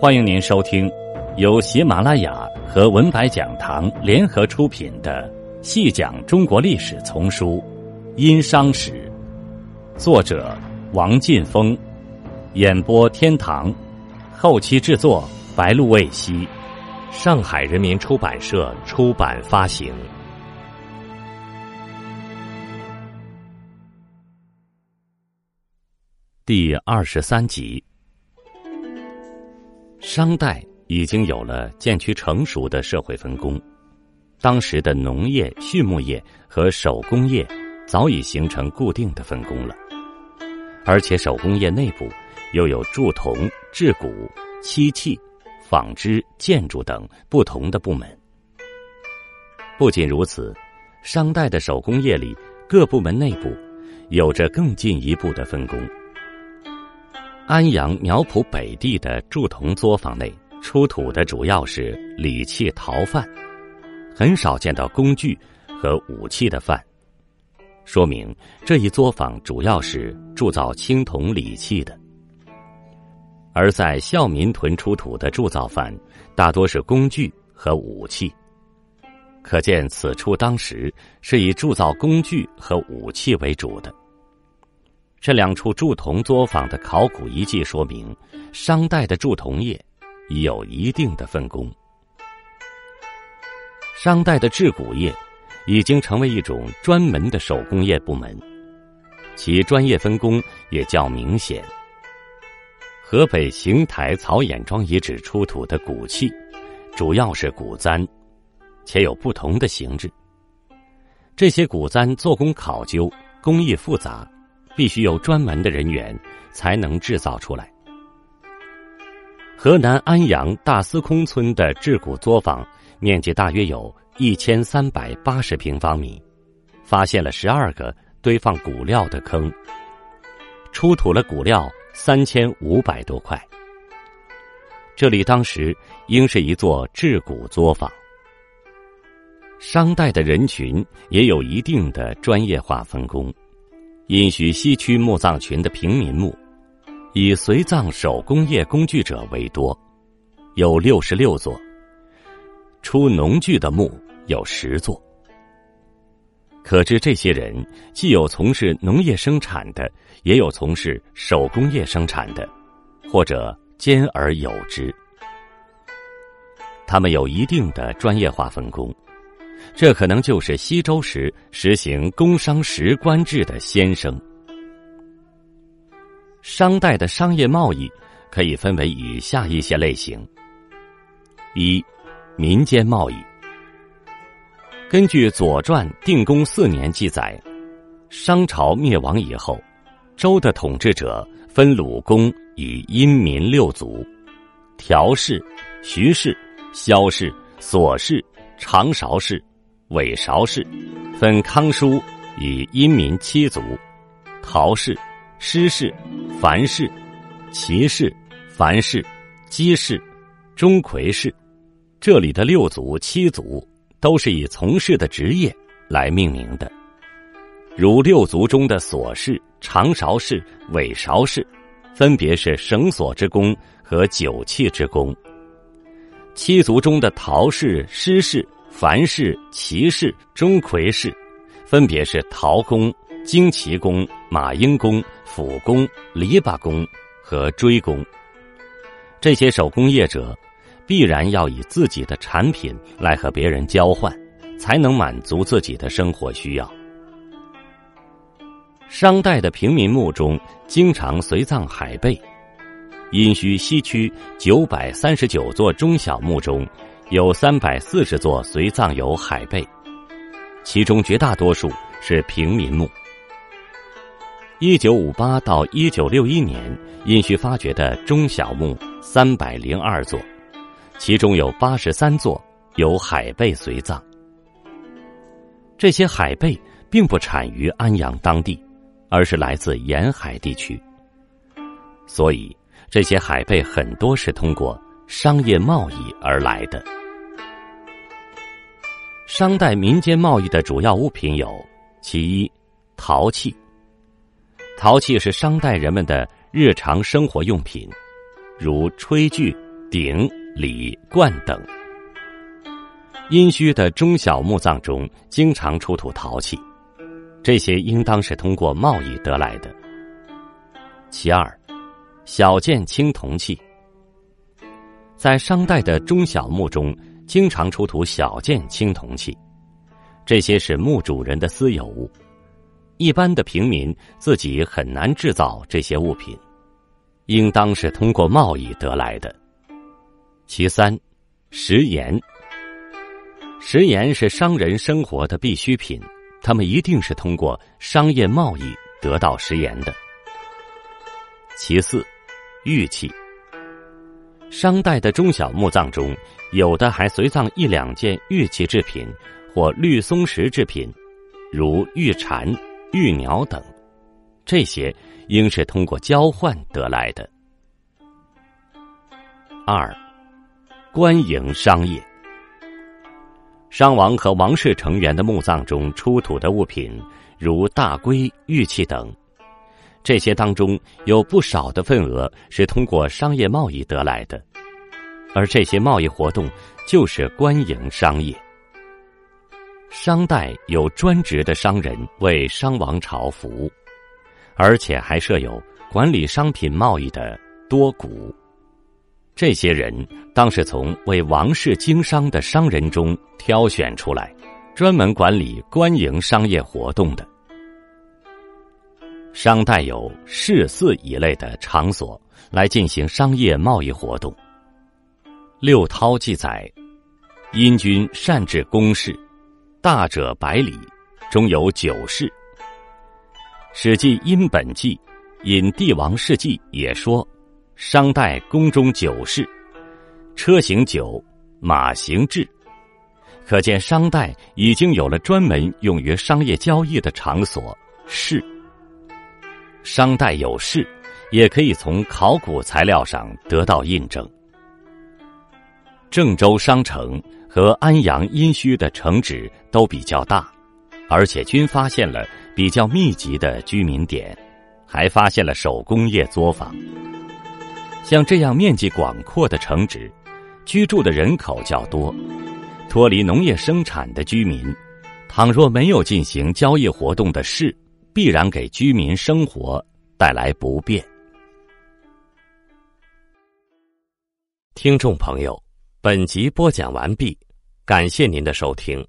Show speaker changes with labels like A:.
A: 欢迎您收听由喜马拉雅和文白讲堂联合出品的《细讲中国历史丛书·殷商史》，作者王劲峰，演播天堂，后期制作白露未晞，上海人民出版社出版发行。第二十三集。商代已经有了渐趋成熟的社会分工，当时的农业、畜牧业和手工业早已形成固定的分工了，而且手工业内部又有铸铜、制骨、漆器、纺织、建筑等不同的部门。不仅如此，商代的手工业里各部门内部有着更进一步的分工。安阳苗圃北地的铸铜作坊内出土的主要是礼器陶范，很少见到工具和武器的范，说明这一作坊主要是铸造青铜礼器的。而在孝民屯出土的铸造范，大多是工具和武器，可见此处当时是以铸造工具和武器为主的。这两处铸铜作坊的考古遗迹说明，商代的铸铜业已有一定的分工。商代的制骨业已经成为一种专门的手工业部门，其专业分工也较明显。河北邢台曹眼庄遗址出土的骨器，主要是骨簪，且有不同的形制。这些骨簪做工考究，工艺复杂。必须有专门的人员才能制造出来。河南安阳大司空村的制骨作坊面积大约有一千三百八十平方米，发现了十二个堆放骨料的坑，出土了骨料三千五百多块。这里当时应是一座制骨作坊。商代的人群也有一定的专业化分工。殷墟西区墓葬群的平民墓，以随葬手工业工具者为多，有六十六座；出农具的墓有十座。可知这些人既有从事农业生产的，也有从事手工业生产的，或者兼而有之。他们有一定的专业化分工。这可能就是西周时实行工商时官制的先声。商代的商业贸易可以分为以下一些类型：一、民间贸易。根据《左传·定公四年》记载，商朝灭亡以后，周的统治者分鲁公以殷民六族：条氏、徐氏、萧氏、索氏、长勺氏。韦韶氏分康叔以殷民七族：陶氏、施氏、樊氏、齐氏、樊氏、姬氏、钟馗氏。这里的六族、七族都是以从事的职业来命名的，如六族中的琐氏、长勺氏、韦韶氏，分别是绳索之工和酒器之工；七族中的陶氏、施氏。樊氏、齐氏、钟馗氏，分别是陶工、旌旗工、马英工、斧工、篱笆工和锥工。这些手工业者，必然要以自己的产品来和别人交换，才能满足自己的生活需要。商代的平民墓中经常随葬海贝，殷墟西区九百三十九座中小墓中。有三百四十座随葬有海贝，其中绝大多数是平民墓。一九五八到一九六一年，殷墟发掘的中小墓三百零二座，其中有八十三座有海贝随葬。这些海贝并不产于安阳当地，而是来自沿海地区，所以这些海贝很多是通过商业贸易而来的。商代民间贸易的主要物品有：其一，陶器。陶器是商代人们的日常生活用品，如炊具、鼎、礼、罐等。殷墟的中小墓葬中经常出土陶器，这些应当是通过贸易得来的。其二，小件青铜器，在商代的中小墓中经常出土小件青铜器，这些是墓主人的私有物，一般的平民自己很难制造这些物品，应当是通过贸易得来的。其三，食盐。食盐是商人生活的必需品，他们一定是通过商业贸易得到食盐的。其四，玉器。商代的中小墓葬中，有的还随葬一两件玉器制品或绿松石制品，如玉蝉、玉鸟等，这些应是通过交换得来的。二，官营商业。商王和王室成员的墓葬中出土的物品，如大龟、玉器等，这些当中有不少的份额是通过商业贸易得来的，而这些贸易活动就是官营商业。商代有专职的商人为商王朝服务，而且还设有管理商品贸易的多谷。这些人当是从为王室经商的商人中挑选出来，专门管理官营商业活动的。商代有市寺一类的场所来进行商业贸易活动。六韬记载，殷君善治公事，大者百里，中有九事。史记殷本纪引帝王事记也说。商代宫中九事，车行九，马行至，可见商代已经有了专门用于商业交易的场所市。商代有市，也可以从考古材料上得到印证。郑州商城和安阳殷墟的城址都比较大，而且均发现了比较密集的居民点，还发现了手工业作坊。像这样面积广阔的城址，居住的人口较多，脱离农业生产的居民，倘若没有进行交易活动的市，必然给居民生活带来不便。听众朋友，本集播讲完毕，感谢您的收听。